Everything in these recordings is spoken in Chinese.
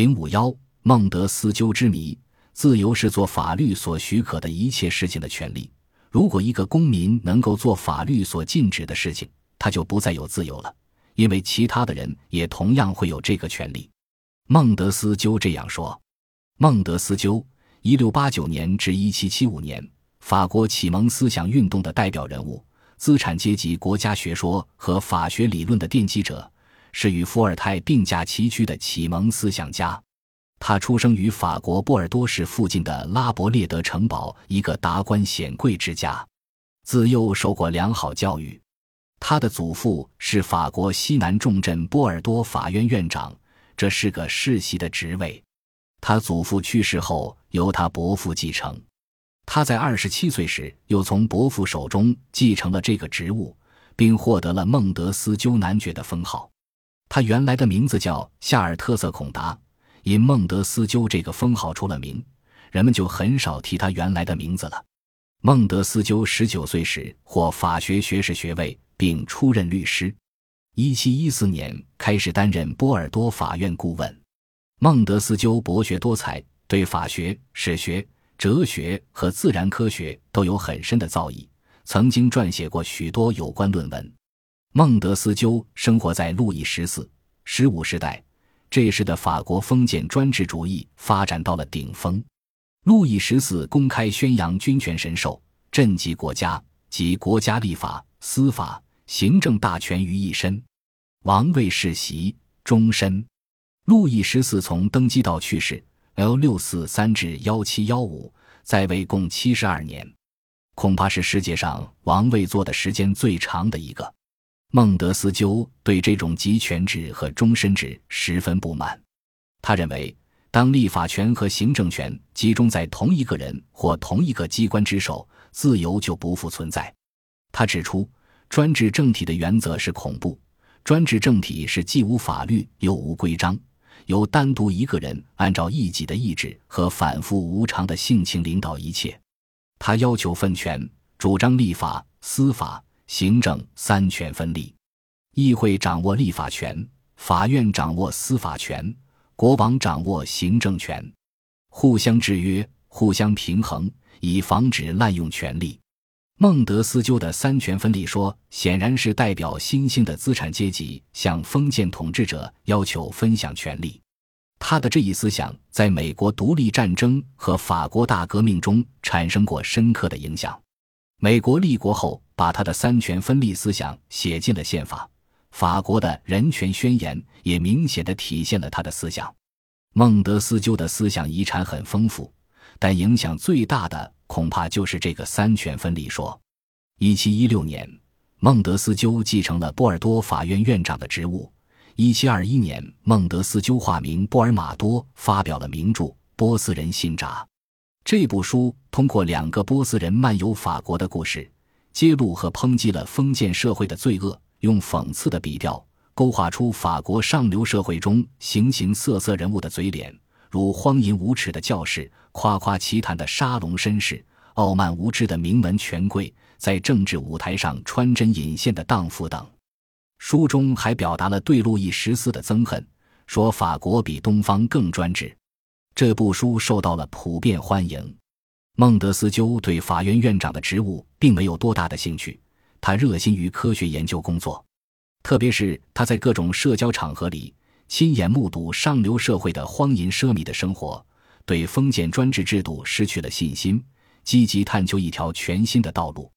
零五幺孟德斯鸠之谜：自由是做法律所许可的一切事情的权利。如果一个公民能够做法律所禁止的事情，他就不再有自由了，因为其他的人也同样会有这个权利。孟德斯鸠这样说。孟德斯鸠，一六八九年至一七七五年，法国启蒙思想运动的代表人物，资产阶级国家学说和法学理论的奠基者，是与伏尔泰并驾齐驱的启蒙思想家。他出生于法国波尔多市附近的拉伯列德城堡一个达官显贵之家，自幼受过良好教育。他的祖父是法国西南重镇波尔多法院院长，这是个世袭的职位。他祖父去世后，由他伯父继承。他在二十七岁时，又从伯父手中继承了这个职务，并获得了孟德斯鸠男爵的封号。他原来的名字叫夏尔特瑟孔达。因孟德斯鸠这个封号出了名，人们就很少提他原来的名字了。孟德斯鸠十九岁时获法学学士学位，并出任律师。一七一四年开始担任波尔多法院顾问。孟德斯鸠博学多才，对法学、史学、哲学和自然科学都有很深的造诣，曾经撰写过许多有关论文。孟德斯鸠生活在路易十四、十五时代。这时的法国封建专制主义发展到了顶峰，路易十四公开宣扬君权神授，震及国家及国家立法、司法、行政大权于一身，王位世袭终身。路易十四从登基到去世 （L 六四三至幺七幺五）在位共七十二年，恐怕是世界上王位坐的时间最长的一个。孟德斯鸠对这种集权制和终身制十分不满，他认为，当立法权和行政权集中在同一个人或同一个机关之手，自由就不复存在。他指出，专制政体的原则是恐怖，专制政体是既无法律又无规章，由单独一个人按照一己的意志和反复无常的性情领导一切。他要求分权，主张立法、司法。行政三权分立，议会掌握立法权，法院掌握司法权，国王掌握行政权，互相制约，互相平衡，以防止滥用权力。孟德斯鸠的三权分立说，显然是代表新兴的资产阶级向封建统治者要求分享权力。他的这一思想在美国独立战争和法国大革命中产生过深刻的影响。美国立国后，把他的三权分立思想写进了宪法。法国的人权宣言也明显的体现了他的思想。孟德斯鸠的思想遗产很丰富，但影响最大的恐怕就是这个三权分立说。一七一六年，孟德斯鸠继承了波尔多法院院长的职务。一七二一年，孟德斯鸠化名波尔马多，发表了名著《波斯人信札》。这部书通过两个波斯人漫游法国的故事，揭露和抨击了封建社会的罪恶，用讽刺的笔调勾画出法国上流社会中形形色色人物的嘴脸，如荒淫无耻的教士、夸夸其谈的沙龙绅士、傲慢无知的名门权贵，在政治舞台上穿针引线的荡妇等。书中还表达了对路易十四的憎恨，说法国比东方更专制。这部书受到了普遍欢迎。孟德斯鸠对法院院长的职务并没有多大的兴趣，他热心于科学研究工作，特别是他在各种社交场合里亲眼目睹上流社会的荒淫奢靡的生活，对封建专制制度失去了信心，积极探求一条全新的道路。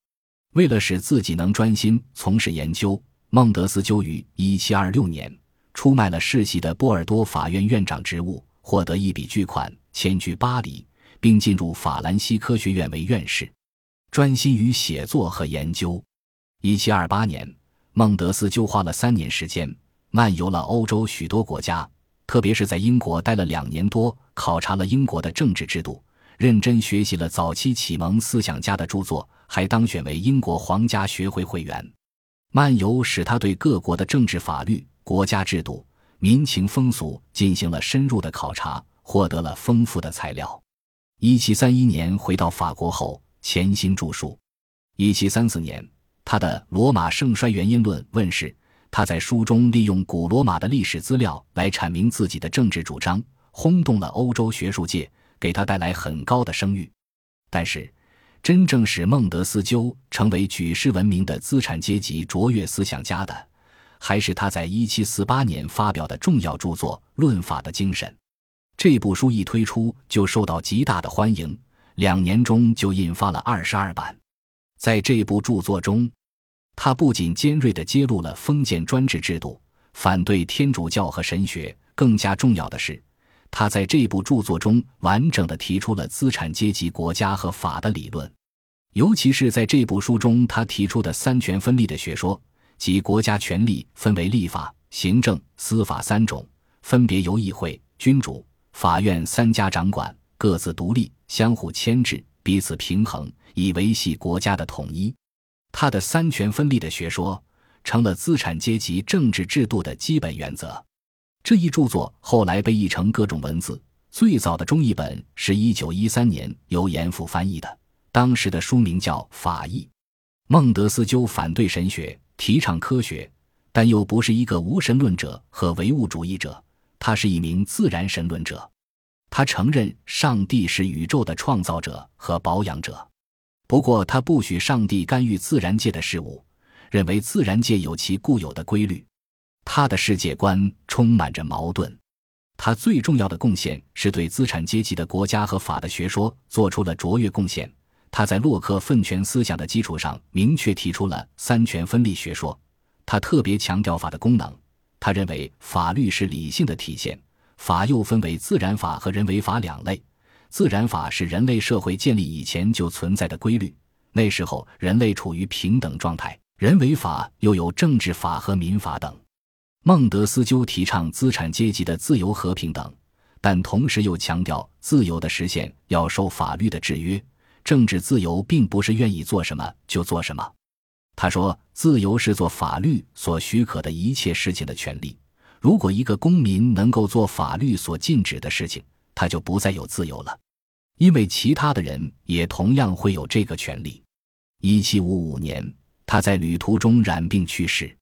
为了使自己能专心从事研究，孟德斯鸠于1726年出卖了世袭的波尔多法院院长职务。获得一笔巨款，迁居巴黎，并进入法兰西科学院为院士，专心于写作和研究。一七二八年，孟德斯鸠花了三年时间，漫游了欧洲许多国家，特别是在英国待了两年多，考察了英国的政治制度，认真学习了早期启蒙思想家的著作，还当选为英国皇家学会会员。漫游使他对各国的政治法律、国家制度。民情风俗进行了深入的考察，获得了丰富的材料。一七三一年回到法国后，潜心著述。一七三四年，他的《罗马盛衰原因论》问世。他在书中利用古罗马的历史资料来阐明自己的政治主张，轰动了欧洲学术界，给他带来很高的声誉。但是，真正使孟德斯鸠成为举世闻名的资产阶级卓越思想家的，还是他在1748年发表的重要著作《论法的精神》。这部书一推出就受到极大的欢迎，两年中就印发了二十二版。在这部著作中，他不仅尖锐地揭露了封建专制制度，反对天主教和神学，更加重要的是，他在这部著作中完整地提出了资产阶级国家和法的理论。尤其是在这部书中，他提出的三权分立的学说，即国家权力分为立法、行政、司法三种，分别由议会、君主。法院三家掌管，各自独立，相互牵制，彼此平衡，以维系国家的统一。他的三权分立的学说，成了资产阶级政治制度的基本原则。这一著作后来被译成各种文字，最早的中译本是一九一三年由严复翻译的，当时的书名叫《法译》。孟德斯鸠反对神学，提倡科学，但又不是一个无神论者和唯物主义者。他是一名自然神论者，他承认上帝是宇宙的创造者和保养者，不过他不许上帝干预自然界的事物，认为自然界有其固有的规律。他的世界观充满着矛盾。他最重要的贡献是对资产阶级的国家和法的学说做出了卓越贡献。他在洛克分权思想的基础上，明确提出了三权分立学说。他特别强调法的功能。他认为法律是理性的体现，法又分为自然法和人为法两类。自然法是人类社会建立以前就存在的规律，那时候人类处于平等状态；人为法又有政治法和民法等。孟德斯鸠提倡资产阶级的自由和平等，但同时又强调自由的实现要受法律的制约。政治自由并不是愿意做什么就做什么。他说：“自由是做法律所许可的一切事情的权利。如果一个公民能够做法律所禁止的事情，他就不再有自由了，因为其他的人也同样会有这个权利。”一七五五年，他在旅途中染病去世。